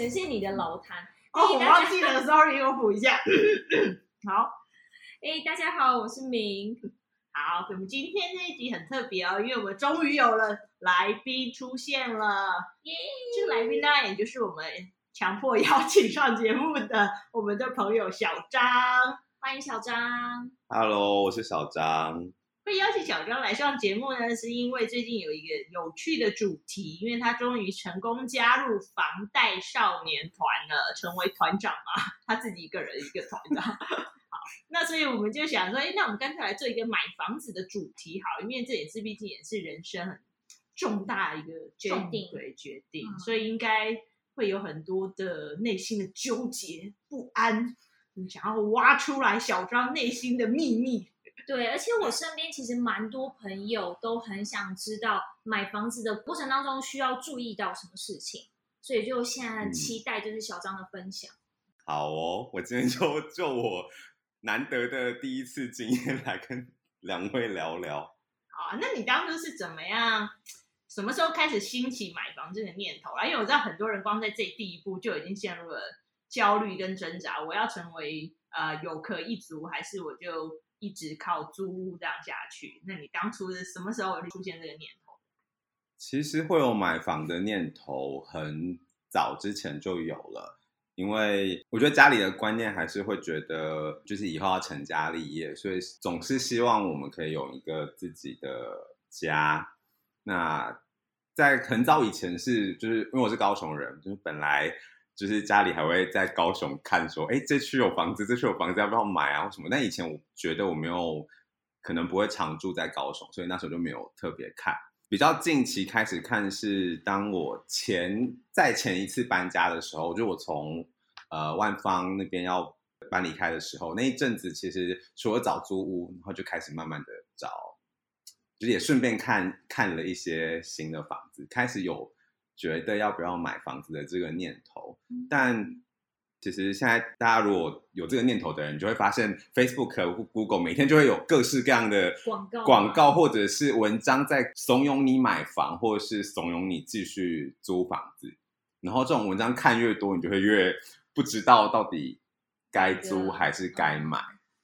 呈现你的老坛。哦，我忘记了，sorry，我补一下。好，哎，大家好，我是明。好，我们今天这一集很特别哦，因为我们终于有了来宾出现了。耶！这个来宾呢，也就是我们强迫邀请上节目的我们的朋友小张。欢迎小张。Hello，我是小张。会邀请小张来上节目呢，是因为最近有一个有趣的主题，因为他终于成功加入房贷少年团了，成为团长嘛，他自己一个人一个团长。好，那所以我们就想说，哎，那我们干脆来做一个买房子的主题，好，因为这也是毕竟也是人生很重大的一个决定，对决定，嗯、所以应该会有很多的内心的纠结不安，你想要挖出来小张内心的秘密。对，而且我身边其实蛮多朋友都很想知道买房子的过程当中需要注意到什么事情，所以就现在很期待就是小张的分享。嗯、好哦，我今天就就我难得的第一次经验来跟 两位聊聊。好啊，那你当初是怎么样？什么时候开始兴起买房这个念头啊？因为我知道很多人光在这第一步就已经陷入了焦虑跟挣扎。我要成为呃有客一族，还是我就？一直靠租屋这样下去，那你当初是什么时候出现这个念头？其实会有买房的念头，很早之前就有了。因为我觉得家里的观念还是会觉得，就是以后要成家立业，所以总是希望我们可以有一个自己的家。那在很早以前是，就是因为我是高雄人，就是本来。就是家里还会在高雄看，说，哎，这区有房子，这区有房子，要不要买啊？或什么？但以前我觉得我没有，可能不会常住在高雄，所以那时候就没有特别看。比较近期开始看是当我前在前一次搬家的时候，就我从呃万方那边要搬离开的时候，那一阵子其实除了找租屋，然后就开始慢慢的找，就是也顺便看看了一些新的房子，开始有。觉得要不要买房子的这个念头，但其实现在大家如果有这个念头的人，你就会发现 Facebook 和 Google 每天就会有各式各样的广告、广告或者是文章在怂恿你买房，或者是怂恿你继续租房子。然后这种文章看越多，你就会越不知道到底该租还是该买，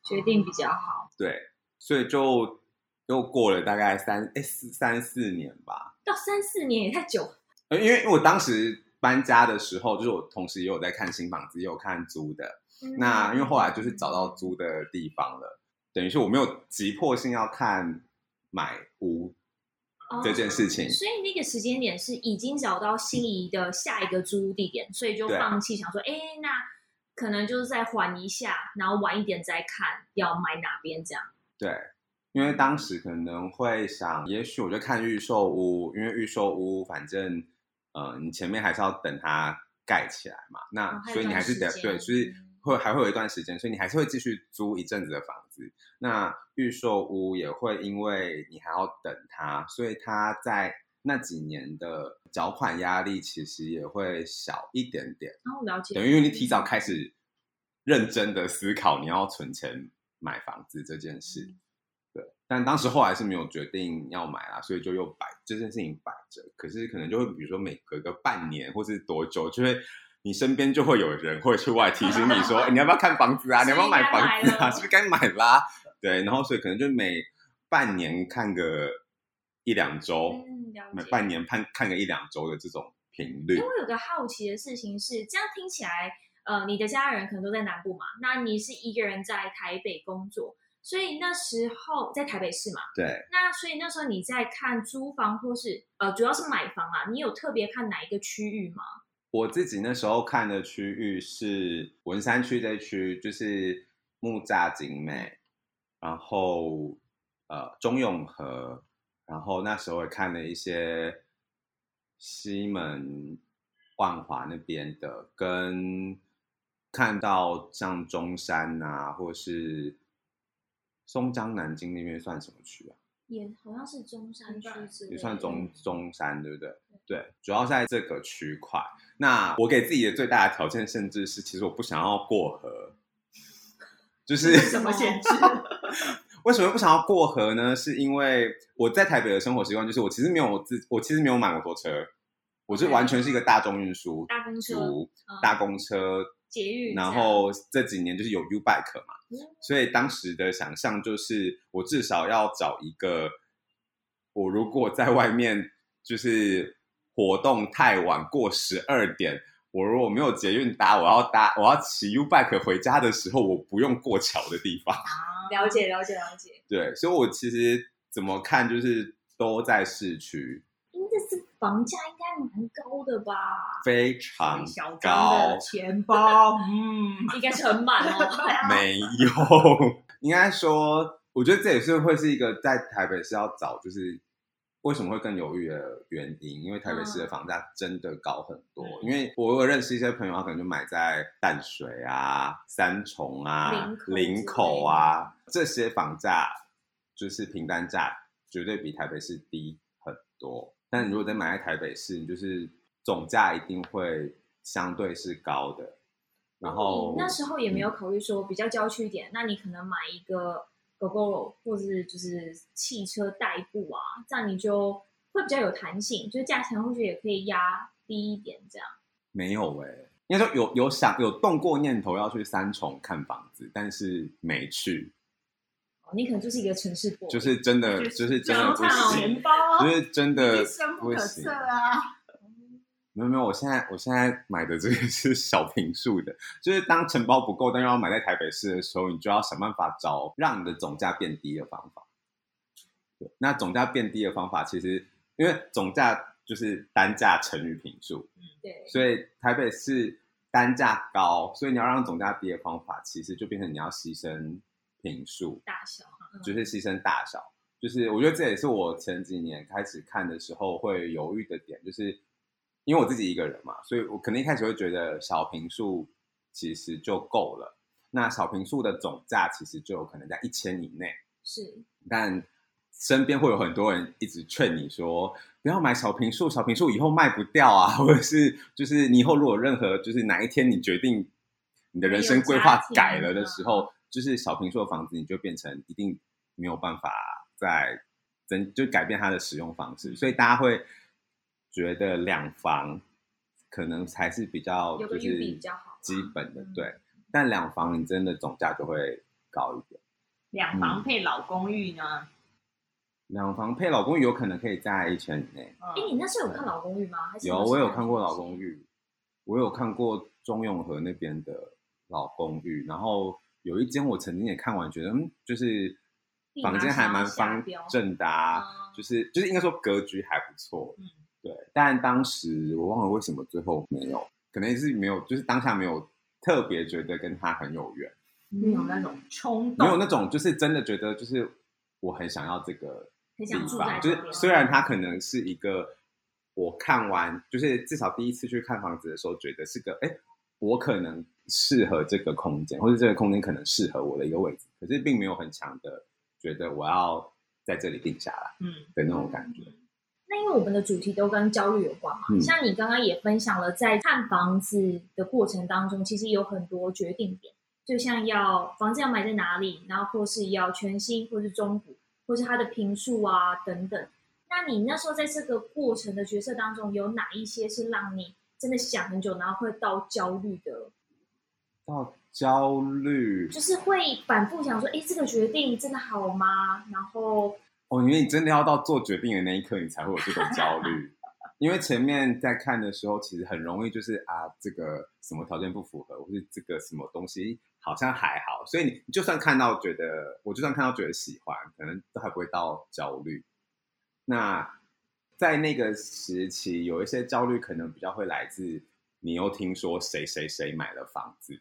决定比较好。对，所以就又过了大概三哎四三四年吧，到三四年也太久。因为我当时搬家的时候，就是我同时也有在看新房子，也有看租的。嗯、那因为后来就是找到租的地方了，等于是我没有急迫性要看买屋这件事情。哦、所以那个时间点是已经找到心仪的下一个租屋地点，所以就放弃想说，哎，那可能就是再缓一下，然后晚一点再看要买哪边这样。对，因为当时可能会想，也许我就看预售屋，因为预售屋反正。呃，你前面还是要等它盖起来嘛，那所以你还是得对，所以会还会有一段时间，所以你还是会继续租一阵子的房子。那预售屋也会因为你还要等它，所以它在那几年的缴款压力其实也会小一点点。哦，了解。等于你提早开始认真的思考你要存钱买房子这件事。但当时后来是没有决定要买啦，所以就又摆这件事情摆着。可是可能就会，比如说每隔个半年或是多久，就会你身边就会有人会出来提醒你说，欸、你要不要看房子啊？你要不要买房子啊？是不是该买啦？对，然后所以可能就每半年看个一两周，嗯、每半年看看个一两周的这种频率。因为我有个好奇的事情是，这样听起来，呃，你的家人可能都在南部嘛，那你是一个人在台北工作。所以那时候在台北市嘛，对。那所以那时候你在看租房或是呃，主要是买房啊，你有特别看哪一个区域吗？我自己那时候看的区域是文山区这区，就是木栅景美，然后呃中永和，然后那时候也看了一些西门万华那边的，跟看到像中山啊，或是。松江南京那边算什么区啊？也好像是中山区，也算中中山，对不对？对，对，主要在这个区块。那我给自己的最大的条件，甚至是其实我不想要过河，就是 什么限制？为什么不想要过河呢？是因为我在台北的生活习惯，就是我其实没有自，我其实没有买摩托车，我是完全是一个大众运输，大公车、大公车、捷运，然后这几年就是有 U Bike 嘛，所以当时的想象就是，我至少要找一个，我如果在外面就是活动太晚过十二点，我如果没有捷运搭，我要搭我要骑 U Bike 回家的时候，我不用过桥的地方。了解了解了解。对，所以我其实怎么看就是都在市区。房价应该蛮高的吧？非常高。钱包，嗯，应该是很满哦。没有，应该说，我觉得这也是会是一个在台北市要找，就是为什么会更犹豫的原因。因为台北市的房价真的高很多。嗯、因为我有认识一些朋友，他可能就买在淡水啊、三重啊、林口，口啊这些房价，就是平单价绝对比台北市低很多。但你如果在买在台北市，你就是总价一定会相对是高的。然后那时候也没有考虑说比较郊区一点，嗯、那你可能买一个 Gogoro 或者是就是汽车代步啊，这样你就会比较有弹性，就是价钱或许也可以压低一点这样。没有哎、欸，应该说有有想有动过念头要去三重看房子，但是没去。你可能就是一个城市 boy，就是真的，就是真的不行，就是真的不行啊！没有没有，我现在我现在买的这个是小平数的，就是当承包不够，但又要买在台北市的时候，你就要想办法找让你的总价变低的方法。对，那总价变低的方法，其实因为总价就是单价乘以平数，嗯，对，所以台北市单价高，所以你要让总价低的方法，其实就变成你要牺牲。坪数大小，就是牺牲大小，就是我觉得这也是我前几年开始看的时候会犹豫的点，就是因为我自己一个人嘛，所以我可能一开始会觉得小坪数其实就够了。那小坪数的总价其实就有可能在一千以内，是。但身边会有很多人一直劝你说，不要买小平数，小平数以后卖不掉啊，或者是就是你以后如果任何就是哪一天你决定你的人生规划改了的时候。就是小平数的房子，你就变成一定没有办法再增，就改变它的使用方式，所以大家会觉得两房可能才是比较就是基本的，对。但两房你真的总价就会高一点。两房配老公寓呢？两房配老公寓有可能可以在一千以内。哎，你那时候有看老公寓吗？有，我有看过老公寓，我有看过中永和那边的老公寓，然后。有一间我曾经也看完，觉得嗯，就是房间还蛮方正的啊，就是就是应该说格局还不错，嗯，对。但当时我忘了为什么最后没有，可能是没有，就是当下没有特别觉得跟他很有缘，没有那种冲动，没有那种就是真的觉得就是我很想要这个地方，就是虽然他可能是一个我看完就是至少第一次去看房子的时候觉得是个哎，我可能。适合这个空间，或者这个空间可能适合我的一个位置，可是并没有很强的觉得我要在这里定下来，嗯，的那种感觉。那因为我们的主题都跟焦虑有关嘛，嗯、像你刚刚也分享了，在看房子的过程当中，其实有很多决定点，就像要房子要买在哪里，然后或是要全新，或是中古，或是它的坪数啊等等。那你那时候在这个过程的角色当中，有哪一些是让你真的想很久，然后会到焦虑的？到焦虑，就是会反复想说，哎，这个决定真的好吗？然后，哦，因为你真的要到做决定的那一刻，你才会有这种焦虑。因为前面在看的时候，其实很容易就是啊，这个什么条件不符合，或是这个什么东西好像还好，所以你就算看到觉得，我就算看到觉得喜欢，可能都还不会到焦虑。那在那个时期，有一些焦虑可能比较会来自你又听说谁谁谁买了房子。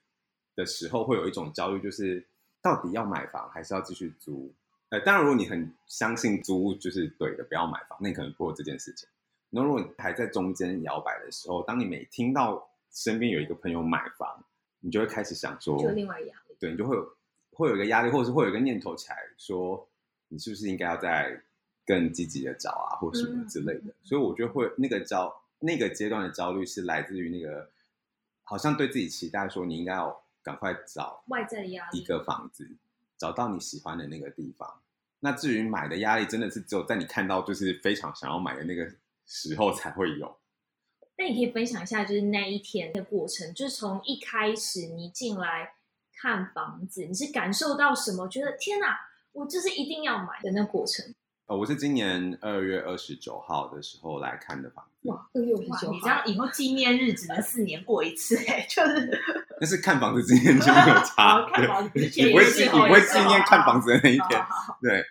的时候会有一种焦虑，就是到底要买房还是要继续租？呃，当然，如果你很相信租就是对的，不要买房，那你可能不会这件事情。那如果你还在中间摇摆的时候，当你每听到身边有一个朋友买房，你就会开始想说，就另外一个压力，对，你就会有会有一个压力，或者是会有一个念头起来说，你是不是应该要再更积极的找啊，或什么之类的。嗯、所以我觉得会那个焦那个阶段的焦虑是来自于那个好像对自己期待说你应该要。赶快找外在的压力，一个房子，找到你喜欢的那个地方。那至于买的压力，真的是只有在你看到就是非常想要买的那个时候才会有。那你可以分享一下，就是那一天的过程，就是从一开始你进来看房子，你是感受到什么？觉得天哪，我就是一定要买的那过程。哦，我是今年二月二十九号的时候来看的房子。哇，二月二十九号，你这样以后纪念日只能四年过一次，哎，就是。但是看房子之前就没有 差，看房子之前你不会纪你不会纪念看房子的那一天。对，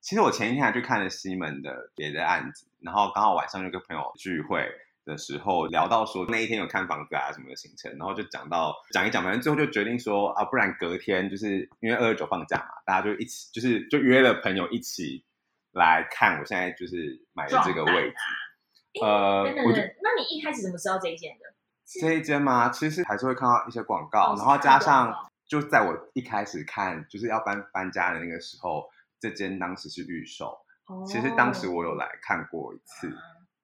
其实我前一天还去看了西门的别的案子，然后刚好晚上就跟朋友聚会的时候聊到说那一天有看房子啊什么的行程，然后就讲到讲一讲，反正最后就决定说啊，不然隔天就是因为二二九放假嘛，大家就一起就是就约了朋友一起来看，我现在就是买的这个位置。啊、呃，等等等，那你一开始怎么知道这一间的？这一间吗？其实还是会看到一些广告，然后加上就在我一开始看就是要搬搬家的那个时候，这间当时是预售。其实当时我有来看过一次。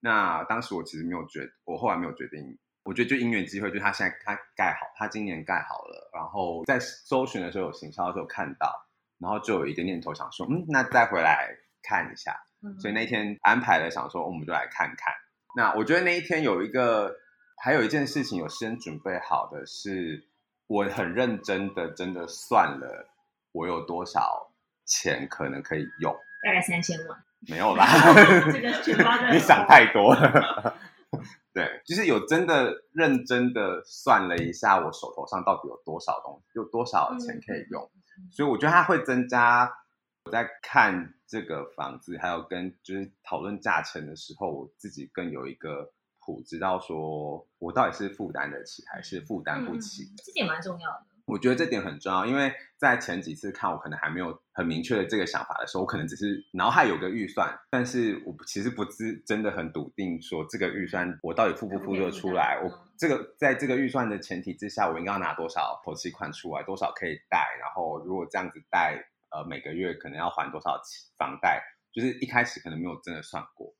那当时我其实没有决，我后来没有决定。我觉得就因缘机会，就他现在他盖好，他今年盖好了，然后在搜寻的时候有行销的时候看到，然后就有一个念头想说，嗯，那再回来看一下。所以那天安排了，想说我们就来看看。那我觉得那一天有一个，还有一件事情有先准备好的是，我很认真的真的算了，我有多少钱可能可以用，大概三千万。没有啦，这个全包的。你想太多了。对，就是有真的认真的算了一下，我手头上到底有多少东西，有多少钱可以用。嗯、所以我觉得它会增加我在看这个房子，还有跟就是讨论价钱的时候，我自己更有一个谱，知道说我到底是负担得起还是负担不起。嗯、这点蛮重要的。我觉得这点很重要，因为在前几次看，我可能还没有很明确的这个想法的时候，我可能只是脑海有个预算，但是我其实不是真的很笃定说这个预算我到底付不付得出来。我这个在这个预算的前提之下，我应该要拿多少头期款出来，多少可以贷，然后如果这样子贷，呃，每个月可能要还多少房贷，就是一开始可能没有真的算过。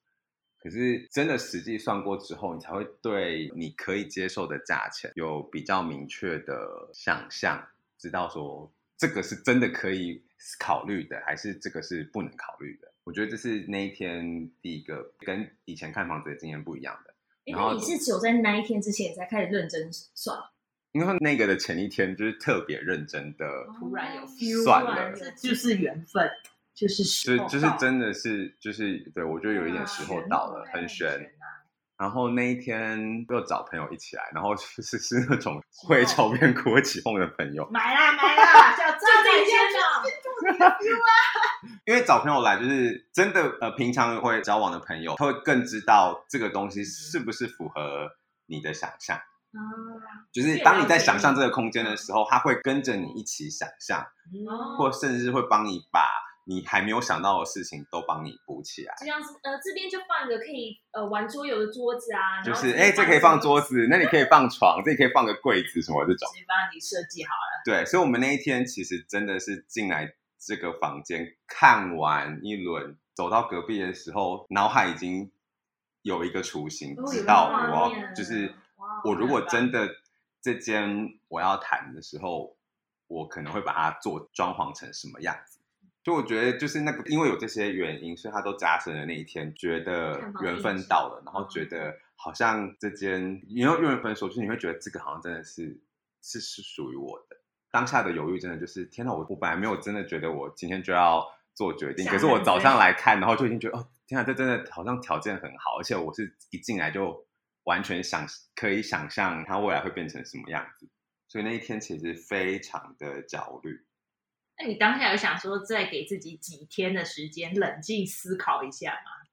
可是真的实际算过之后，你才会对你可以接受的价钱有比较明确的想象，知道说这个是真的可以考虑的，还是这个是不能考虑的。我觉得这是那一天第一个跟以前看房子的经验不一样的。因为你是只有在那一天之前才开始认真算，因为那个的前一天就是特别认真的，突然有算了，这就是缘分。就是时就就是真的是就是对，我觉得有一点时候到了，很悬。然后那一天又找朋友一起来，然后就是是那种会抽边哭起哄的朋友。买啦买啦，小赵这间 因为找朋友来就是真的呃，平常会交往的朋友，他会更知道这个东西是不是符合你的想象。就是当你在想象这个空间的时候，它会跟着你一起想象，或甚至会帮你把。你还没有想到的事情都帮你补起来，就像是呃，这边就放一个可以呃玩桌游的桌子啊，就是哎，这可以放桌子，那你可以放床，这里可以放个柜子什么这种，直接帮你设计好了。对，所以我们那一天其实真的是进来这个房间看完一轮，走到隔壁的时候，脑海已经有一个雏形，知道我要就是我如果真的这间我要谈的时候，我可能会把它做装潢成什么样子。就我觉得，就是那个，因为有这些原因，所以他都加深了那一天，觉得缘分到了，然后觉得好像这间，因为缘分说，就是你会觉得这个好像真的是是是属于我的。当下的犹豫真的就是，天哪，我我本来没有真的觉得我今天就要做决定，可是我早上来看，然后就已经觉得，哦，天哪，这真的好像条件很好，而且我是一进来就完全想可以想象它未来会变成什么样子，所以那一天其实非常的焦虑。那你当下有想说再给自己几天的时间冷静思考一下吗？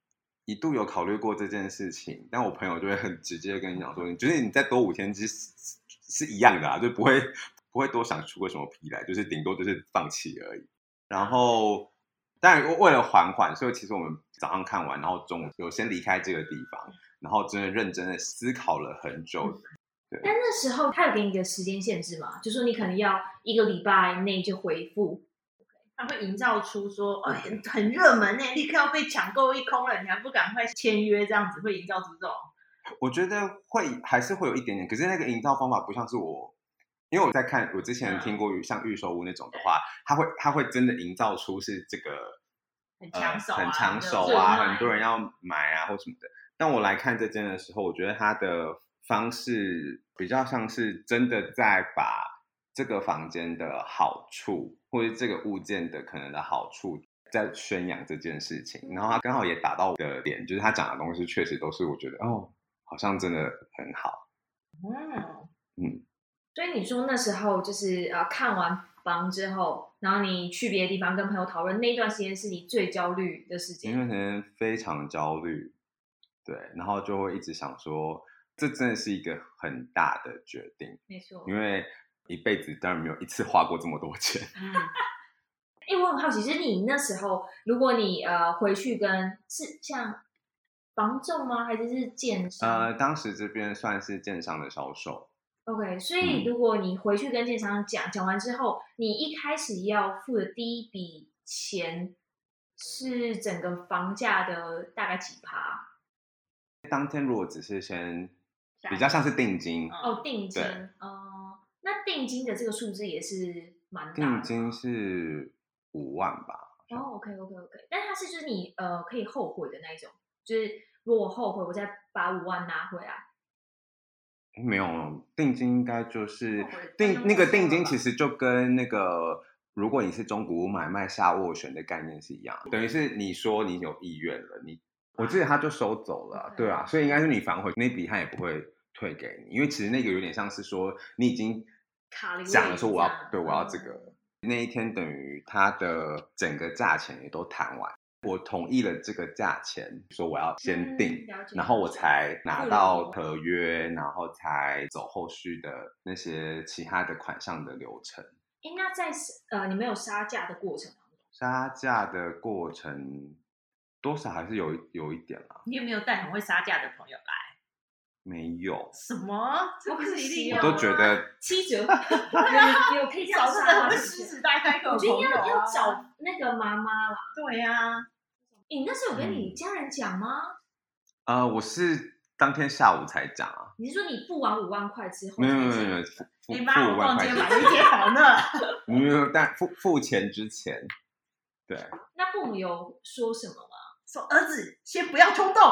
一度有考虑过这件事情，但我朋友就会很直接跟你讲说，你觉得你再多五天其实是一样的啊，就不会不会多想出个什么皮来，就是顶多就是放弃而已。然后，但为了缓缓，所以其实我们早上看完，然后中午有先离开这个地方，然后真的认真的思考了很久。对但那时候他有给你一个时间限制吗？就说你可能要一个礼拜内就回复，他会营造出说，哎，很热门呢，立刻要被抢购一空了，你还不赶快签约？这样子会营造出这种？我觉得会还是会有一点点，可是那个营造方法不像是我，因为我在看我之前听过像预售屋那种的话，他会他会真的营造出是这个很抢手、啊呃，很抢手啊，很多人要买啊或什么的。当我来看这间的时候，我觉得他的方式比较像是真的在把这个房间的好处，或者这个物件的可能的好处，在宣扬这件事情。然后他刚好也打到我的点，就是他讲的东西确实都是我觉得哦，好像真的很好。嗯嗯，所以你说那时候就是呃看完房之后，然后你去别的地方跟朋友讨论，那一段时间是你最焦虑的时间。那段时间非常焦虑，对，然后就会一直想说，这真的是一个很大的决定，没错，因为一辈子当然没有一次花过这么多钱。嗯，哎，我很好奇，就是你那时候，如果你呃回去跟是像房仲吗，还是是建商？呃，当时这边算是建商的销售。OK，所以如果你回去跟建商讲，讲完之后，你一开始要付的第一笔钱是整个房价的大概几趴？当天如果只是先比较像是定金哦，定金哦，那定金的这个数字也是蛮大的。定金是五万吧？哦，OK OK OK，但它是就是你呃可以后悔的那一种，就是如果我后悔，我再把五万拿回来。没有定金，应该就是定那个定金，其实就跟那个如果你是中古屋买卖下斡旋的概念是一样，等于是你说你有意愿了，你我记得他就收走了，对啊，所以应该是你反悔那笔他也不会退给你，因为其实那个有点像是说你已经讲了说我要对我要这个那一天，等于他的整个价钱也都谈完。我同意了这个价钱，说我要先定，嗯、然后我才拿到合约，然后才走后续的那些其他的款项的流程。哎，那在呃，你没有杀价的过程当中，杀价的过程多少还是有有一点啊。你有没有带很会杀价的朋友来？没有。什么？这不是一定有？我都觉得七折。你有可以找这个狮子大开口，我觉得要要找那个妈妈啦。对呀、啊。你那时候有跟你家人讲吗？呃，我是当天下午才讲啊。你是说你付完五万块之后？没有没有没有，付 付五万块买一间房呢？没有，但付付钱之前，对。那父母有说什么吗？说儿子先不要冲动。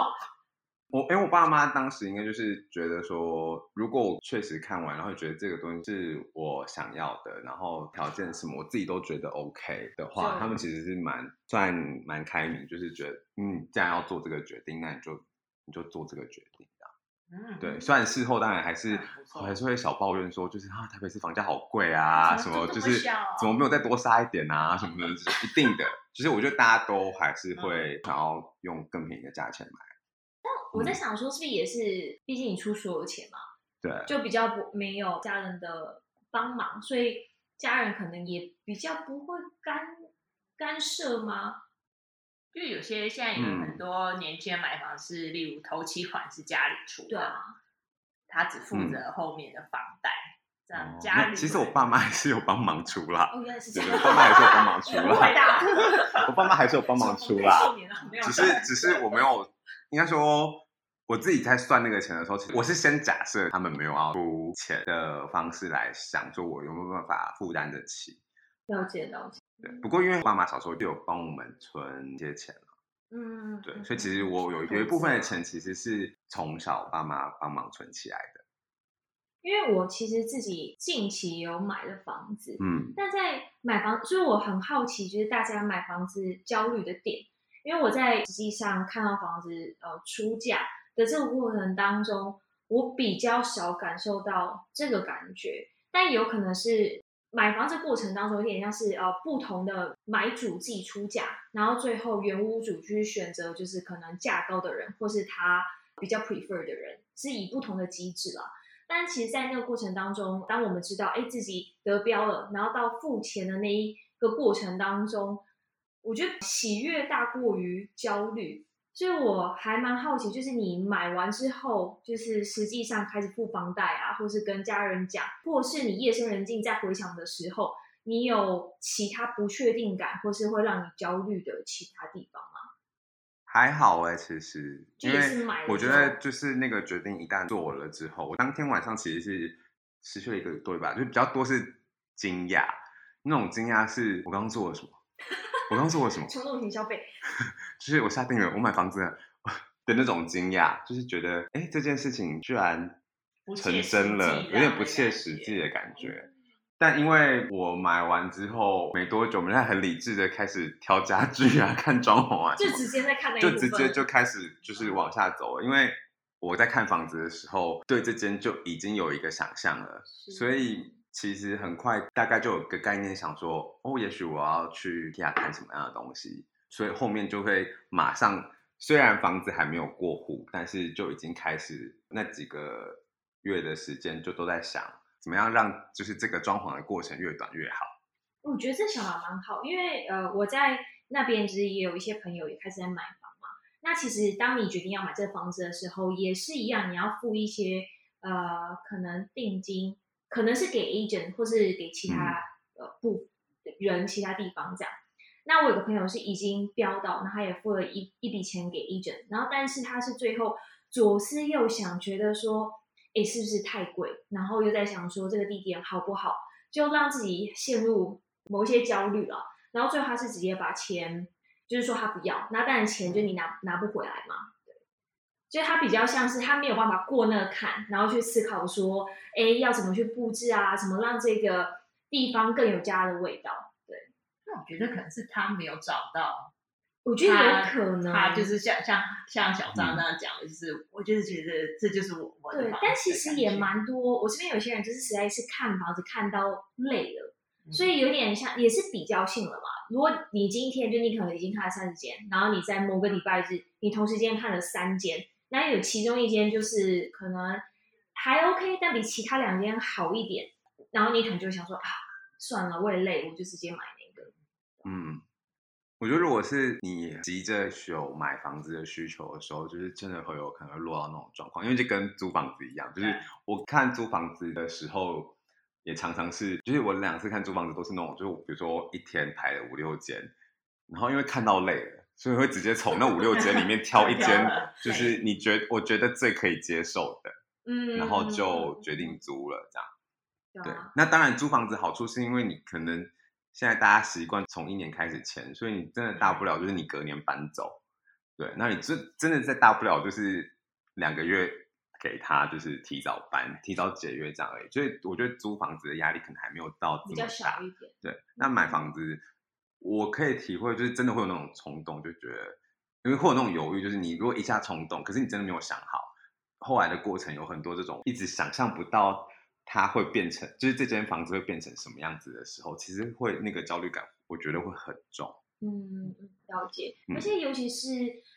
我因为我爸妈当时应该就是觉得说，如果我确实看完，然后觉得这个东西是我想要的，然后条件什么我自己都觉得 OK 的话，他们其实是蛮算蛮开明，就是觉得嗯，既然要做这个决定，那你就你就做这个决定。嗯，对。虽然事后当然还是还是会小抱怨说，就是啊，台北市房价好贵啊，什么就是怎么没有再多杀一点啊，什么的，一定的。其实我觉得大家都还是会想要用更便宜的价钱买。我在想说，是不是也是，毕竟你出所有钱嘛，对，就比较不没有家人的帮忙，所以家人可能也比较不会干干涉吗？就有些现在有很多年轻人买房是，嗯、例如头期款是家里出的，对啊，他只负责后面的房贷，嗯、这样家里。其实我爸妈还是有帮忙出啦，哦，原来是这样，我爸妈还是有帮忙出 啦，我爸妈还是有帮忙 出啦，只是只是我没有。应该说，我自己在算那个钱的时候，其实我是先假设他们没有要出钱的方式来想，说我有没有办法负担得起。了解，了解。对，不过因为爸妈小时候就有帮我们存一些钱了，嗯，对，所以其实我有有一部分的钱其实是从小爸妈帮忙存起来的。因为我其实自己近期有买了房子，嗯，但在买房，所以我很好奇，就是大家买房子焦虑的点。因为我在实际上看到房子呃出价的这个过程当中，我比较少感受到这个感觉，但有可能是买房这过程当中有点像是呃不同的买主自己出价，然后最后原屋主去选择就是可能价高的人，或是他比较 prefer 的人，是以不同的机制啦。但其实，在那个过程当中，当我们知道哎自己得标了，然后到付钱的那一个过程当中。我觉得喜悦大过于焦虑，所以我还蛮好奇，就是你买完之后，就是实际上开始付房贷啊，或是跟家人讲，或是你夜深人静在回想的时候，你有其他不确定感，或是会让你焦虑的其他地方吗？还好哎、欸，其实，因为我觉得就是那个决定一旦做了之后，我当天晚上其实是失去了一个对吧，就比较多是惊讶，那种惊讶是我刚刚做了什么。我刚做了什么？冲动型消费，就是我下定了，我买房子了，的那种惊讶，就是觉得哎，这件事情居然成真了，有点不切实际的感觉。但因为我买完之后没多久，我们现在很理智的开始挑家具啊，看装潢啊，就直接在看那，就直接就开始就是往下走了。因为我在看房子的时候，对这间就已经有一个想象了，所以其实很快大概就有个概念，想说哦，也许我要去 IKEA 看什么样的东西，所以后面就会马上，虽然房子还没有过户，但是就已经开始那几个月的时间就都在想。怎么样让就是这个装潢的过程越短越好？我觉得这想法蛮好，因为呃我在那边其实也有一些朋友也开始在买房嘛。那其实当你决定要买这个房子的时候，也是一样，你要付一些呃可能定金，可能是给 agent 或是给其他呃部人其他地方这样。那我有个朋友是已经标到，那他也付了一一笔钱给 agent，然后但是他是最后左思右想，觉得说。诶，是不是太贵？然后又在想说这个地点好不好，就让自己陷入某一些焦虑了。然后最后他是直接把钱，就是说他不要，那当然钱就你拿拿不回来嘛。对，就他比较像是他没有办法过那个坎，然后去思考说，诶，要怎么去布置啊？怎么让这个地方更有家的味道？对，那我觉得可能是他没有找到。我觉得有可能，他，他就是像像像小张那样讲的，就是、嗯、我就是觉得这就是我我的。对，但其实也蛮多。我这边有些人就是实在是看房子看到累了，嗯、所以有点像也是比较性了嘛。如果你今天就你可能已经看了三十间，然后你在某个礼拜日你同时间看了三间，那有其中一间就是可能还 OK，但比其他两间好一点，然后你可能就想说啊，算了，我也累，我就直接买那个。嗯。我觉得，如果是你急着有买房子的需求的时候，就是真的会有可能会落到那种状况，因为就跟租房子一样，就是我看租房子的时候，也常常是，就是我两次看租房子都是那种，就是比如说一天排了五六间，然后因为看到累了，所以会直接从那五六间里面挑一间，就是你觉我觉得最可以接受的，嗯，然后就决定租了这样。对，那当然租房子好处是因为你可能。现在大家习惯从一年开始签，所以你真的大不了就是你隔年搬走，对，那你真真的再大不了就是两个月给他就是提早搬、提早解约这样而已。所以我觉得租房子的压力可能还没有到这么大，比较小一点。对，那买房子我可以体会，就是真的会有那种冲动，就觉得因为会有那种犹豫，就是你如果一下冲动，可是你真的没有想好，后来的过程有很多这种一直想象不到。它会变成，就是这间房子会变成什么样子的时候，其实会那个焦虑感，我觉得会很重。嗯，了解。而且尤其是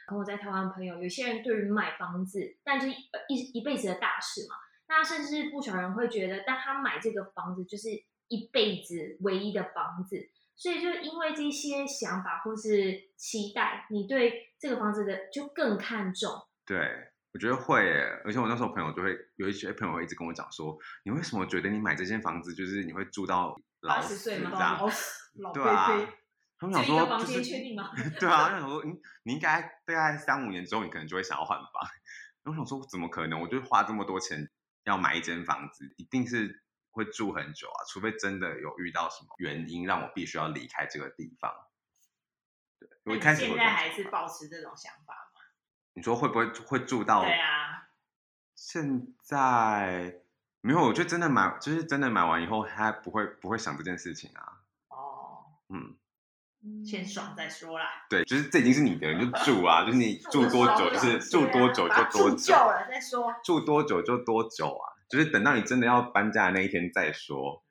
跟我在台湾的朋友，有些人对于买房子，但就是一一辈子的大事嘛。那甚至不少人会觉得，但他买这个房子就是一辈子唯一的房子，所以就因为这些想法或是期待，你对这个房子的就更看重。对。我觉得会耶，而且我那时候朋友就会有一些朋友会一直跟我讲说，你为什么觉得你买这间房子就是你会住到老八十岁吗？老老 对啊，他们想说，就是确定吗？对啊，他想说，你你应该大概三五年之后，你可能就会想要换房。我想说，怎么可能？我就花这么多钱要买一间房子，一定是会住很久啊，除非真的有遇到什么原因让我必须要离开这个地方。对，我一开始现在还是保持这种想法。你说会不会会住到？对啊，现在没有，我觉得真的买，就是真的买完以后，他不会不会想这件事情啊。哦，嗯，先爽再说啦。对，就是这已经是你的，你就住啊，就是你住多久，就是住多久就多久。了再说。住多久就多久啊，就是等到你真的要搬家的那一天再说。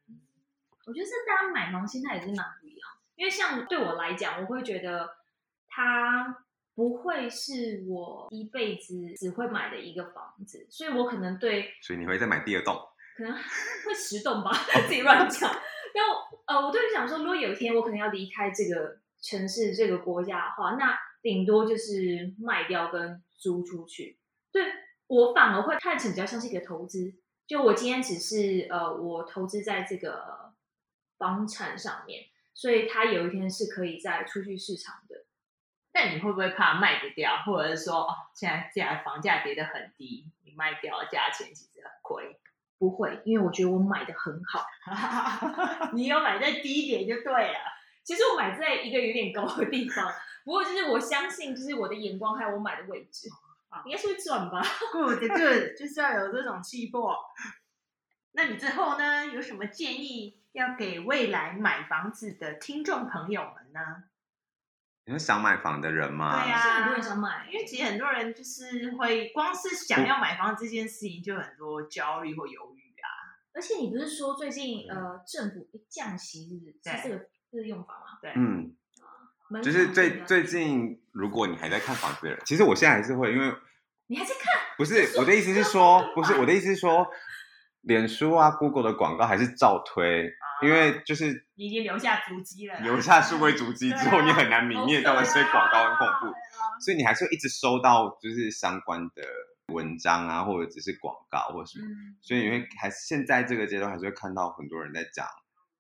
我觉得是大家买房心态也是蛮不一样，因为像对我来讲，我会觉得他。不会是我一辈子只会买的一个房子，所以我可能对，所以你会再买第二栋，可能 会十栋吧，自己乱讲。然后呃，我对于想说，如果有一天我可能要离开这个城市、这个国家的话，那顶多就是卖掉跟租出去。对，我反而会看成比较像是一个投资，就我今天只是呃，我投资在这个房产上面，所以它有一天是可以再出去市场的。但你会不会怕卖不掉，或者是说，哦，现在既然房价跌得很低，你卖掉的价钱其实很亏？不会，因为我觉得我买的很好。你有买在低点就对了。其实我买在一个有点高的地方，不过就是我相信，就是我的眼光还有我买的位置。啊，应该是会赚吧？Good good，就是要有这种气魄。那你最后呢，有什么建议要给未来买房子的听众朋友们呢？你是想买房的人吗？对呀、啊，很多人想买，因为其实很多人就是会光是想要买房这件事情就很多焦虑或犹豫啊。而且你不是说最近呃政府降息是不是？是这个这个用法吗？对，嗯，就是最最近，如果你还在看房子的人，其实我现在还是会，因为你还在看？不是我的意思是说，不是我的意思是说，脸书啊、Google 的广告还是照推。因为就是你已经留下足迹了，留下数位足迹 之后，你很难泯灭掉那些广告，很恐怖。所以你还是会一直收到就是相关的文章啊，或者只是广告或什么。所以你会还现在这个阶段还是会看到很多人在讲，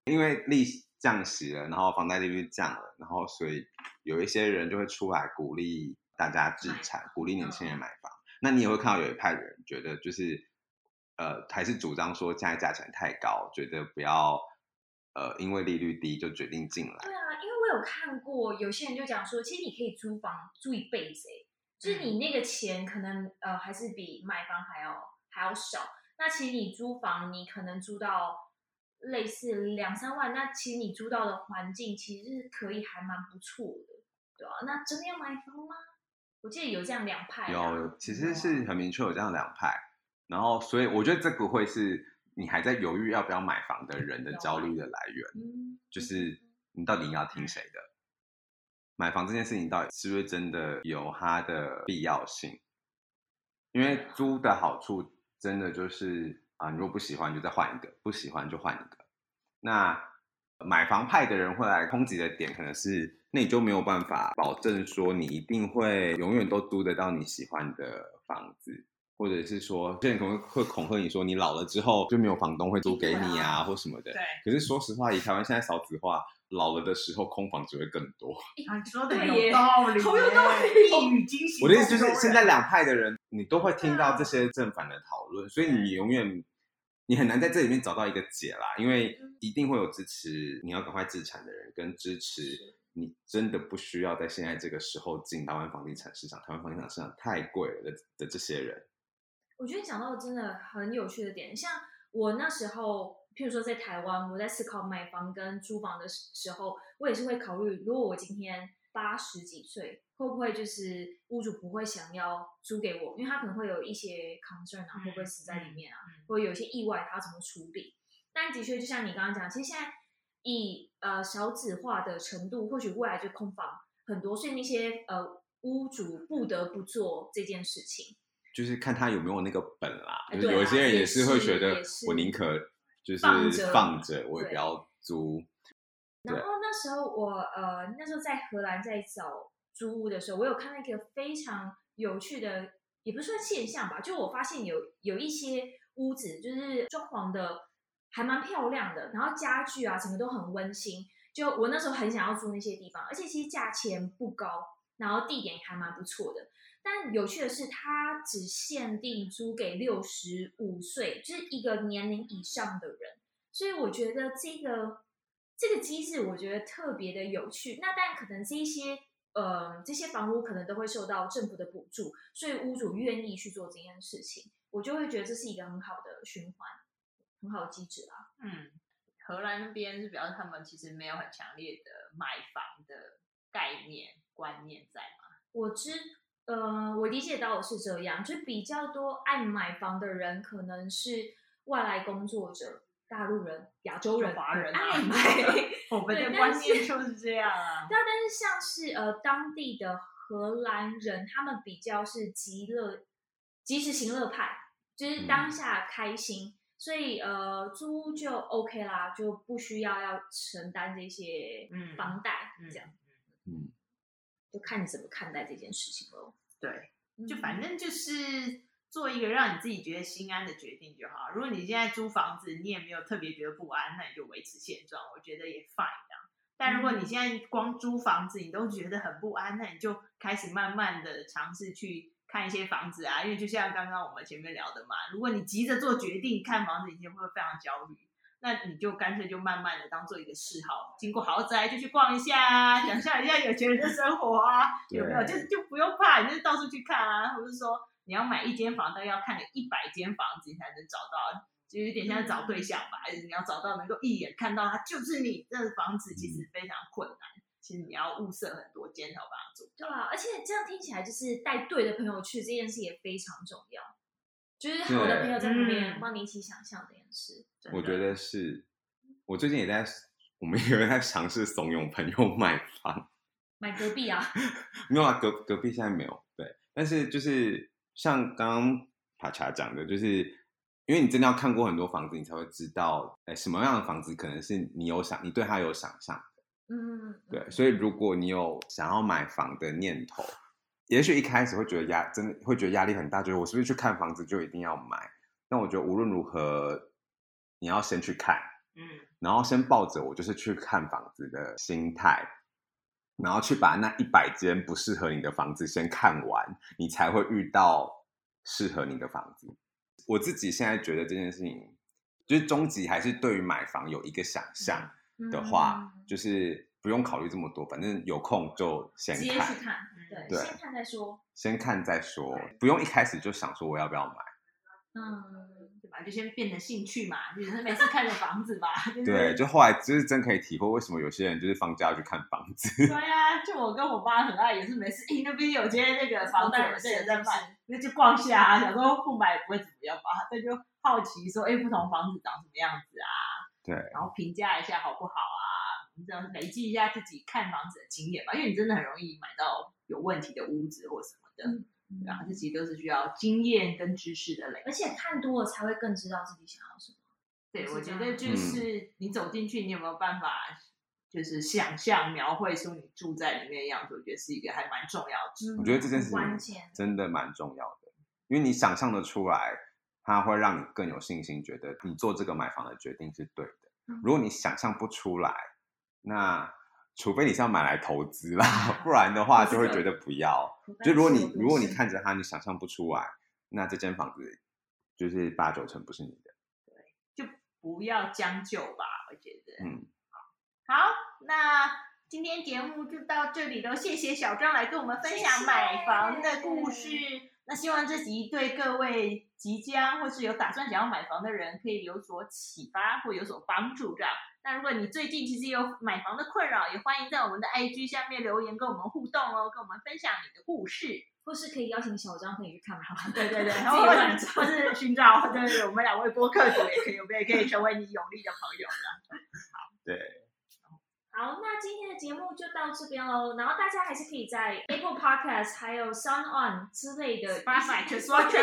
因为利息降息了，然后房贷利率降了，然后所以有一些人就会出来鼓励大家置产，鼓励年轻人买房。那你也会看到有一派人觉得就是呃还是主张说现在价钱太高，觉得不要。呃，因为利率低就决定进来。对啊，因为我有看过有些人就讲说，其实你可以租房租一辈子，就是你那个钱可能呃还是比买房还要还要少。那其实你租房，你可能租到类似两三万，那其实你租到的环境其实是可以还蛮不错的，对啊，那真的要买房吗？我记得有这样两派啊。有，其实是很明确有这样两派，然后所以我觉得这个会是。你还在犹豫要不要买房的人的焦虑的来源，就是你到底要听谁的？买房这件事情到底是不是真的有它的必要性？因为租的好处真的就是啊，你如果不喜欢就再换一个，不喜欢就换一个。那买房派的人会来抨击的点，可能是那你就没有办法保证说你一定会永远都租得到你喜欢的房子。或者是说，现在可能会恐吓你说，你老了之后就没有房东会租给你啊，或什么的。对。可是说实话，以台湾现在少子化，老了的时候空房只会更多。啊，说的有道理，好有道理，一语惊醒。我的意思就是，现在两派的人，你都会听到这些正反的讨论，所以你永远你很难在这里面找到一个解啦，因为一定会有支持你要赶快自产的人，跟支持你真的不需要在现在这个时候进台湾房地产市场，台湾房地产市场太贵了的的这些人。我觉得讲到真的很有趣的点，像我那时候，譬如说在台湾，我在思考买房跟租房的时候，我也是会考虑，如果我今天八十几岁，会不会就是屋主不会想要租给我，因为他可能会有一些 concern 啊，会不会死在里面啊，或者有一些意外，他要怎么处理？但的确，就像你刚刚讲，其实现在以呃少子化的程度，或许未来就空房很多，所以那些呃屋主不得不做这件事情。就是看他有没有那个本啦，就是有一些人也是会觉得，我宁可就是放着，我也不要租。然后那时候我呃那时候在荷兰在找租屋的时候，我有看到一个非常有趣的，也不是说现象吧，就我发现有有一些屋子就是装潢的还蛮漂亮的，然后家具啊什么都很温馨，就我那时候很想要住那些地方，而且其实价钱不高，然后地点还蛮不错的。但有趣的是，它只限定租给六十五岁，就是一个年龄以上的人。所以我觉得这个这个机制，我觉得特别的有趣。那但可能这一些呃这些房屋可能都会受到政府的补助，所以屋主愿意去做这件事情，我就会觉得这是一个很好的循环，很好的机制啦。嗯，荷兰那边是表示他们其实没有很强烈的买房的概念观念在吗？我知。呃，我理解到的是这样，就比较多爱买房的人可能是外来工作者、大陆人、亚洲人、华人爱买。我们的观念就是这样啊。对，但是像是呃当地的荷兰人，他们比较是极乐、及时行乐派，就是当下开心，嗯、所以呃租就 OK 啦，就不需要要承担这些房贷、嗯、这样。嗯，就看你怎么看待这件事情喽。对，就反正就是做一个让你自己觉得心安的决定就好。如果你现在租房子，你也没有特别觉得不安，那你就维持现状，我觉得也 fine 的。但如果你现在光租房子，你都觉得很不安，那你就开始慢慢的尝试去看一些房子啊。因为就像刚刚我们前面聊的嘛，如果你急着做决定看房子，你就会非常焦虑。那你就干脆就慢慢的当做一个嗜好，经过豪宅就去逛一下啊，想象一下有钱人的生活啊，有没有？就就不用怕，你就到处去看啊，或者说你要买一间房，但要看个一百间房子你才能找到，就有点像找对象吧，还是你要找到能够一眼看到它就是你这个房子，其实非常困难。其实你要物色很多间才有办法做。对啊，而且这样听起来就是带对的朋友去这件事也非常重要。就是好的朋友在旁边帮你一起想象这件事，我觉得是。我最近也在，我们也在尝试怂恿朋友买房，买隔壁啊？没有啊，隔隔壁现在没有。对，但是就是像刚刚帕查讲的，就是因为你真的要看过很多房子，你才会知道，哎，什么样的房子可能是你有想，你对它有想象的。嗯，对。所以如果你有想要买房的念头。也许一开始会觉得压，真的会觉得压力很大，觉得我是不是去看房子就一定要买？但我觉得无论如何，你要先去看，嗯，然后先抱着我就是去看房子的心态，然后去把那一百间不适合你的房子先看完，你才会遇到适合你的房子。我自己现在觉得这件事情，就是终极还是对于买房有一个想象的话，嗯、就是。不用考虑这么多，反正有空就先看。直接去看，对，对先看再说。先看再说，不用一开始就想说我要不要买。嗯，就先变成兴趣嘛，就是每次看着房子嘛。就是、对，就后来就是真可以体会为什么有些人就是放假要去看房子。对呀、啊，就我跟我爸很爱，也是每次哎那边有间那个房子有些人在卖，那就逛下啊，想说不买也不会怎么样吧，他就好奇说哎不同房子长什么样子啊？对，然后评价一下好不好啊？这样累积一下自己看房子的经验吧，因为你真的很容易买到有问题的屋子或什么的，嗯、然后自己都是需要经验跟知识的累积，而且看多了才会更知道自己想要什么。对，我觉得就是你走进去，你有没有办法，就是想象描绘出你住在里面的样子？我觉得是一个还蛮重要的。我觉得这件事情真的蛮重要的，因为你想象的出来，它会让你更有信心，觉得你做这个买房的决定是对的。如果你想象不出来，那除非你是要买来投资啦，不然的话就会觉得不要。就如果你如果你看着它，你想象不出来，那这间房子就是八九成不是你的。对，就不要将就吧，我觉得。嗯，好，好，那今天节目就到这里了，谢谢小张来跟我们分享买房的故事。谢谢。那希望这集对各位即将或是有打算想要买房的人可以有所启发或有所帮助，这样。那如果你最近其实有买房的困扰，也欢迎在我们的 IG 下面留言跟我们互动哦，跟我们分享你的故事，或是可以邀请小张可以去看房。对对对，然后或是寻找，对对，我们两位播客主也可以，我们也可以成为你有力的朋友的。好，对。好，那今天的节目就到这边喽。然后大家还是可以在 Apple Podcast 还有 Sound On 之类的，Spotify 全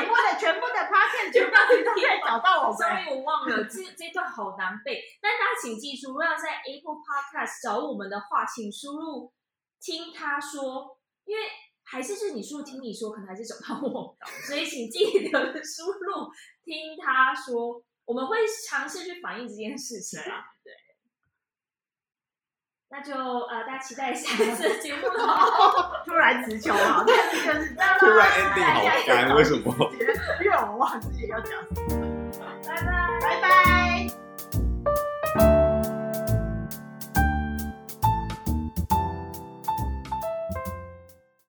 部的全部的 Podcast 全部都可以找到我们。Sorry，我忘了，这这段好难背。但大家请记住，如果要在 Apple Podcast 找我们的话，请输入“听他说”，因为还是是你输入“听你说”，可能还是找到我。所以请记得输入“听他说”，我们会尝试去反映这件事情啊。对。那就呃，大家期待下 一次节目喽！突然词穷啊，但 是就是突然 ending 好干，为什么？因为我忘记要讲什么。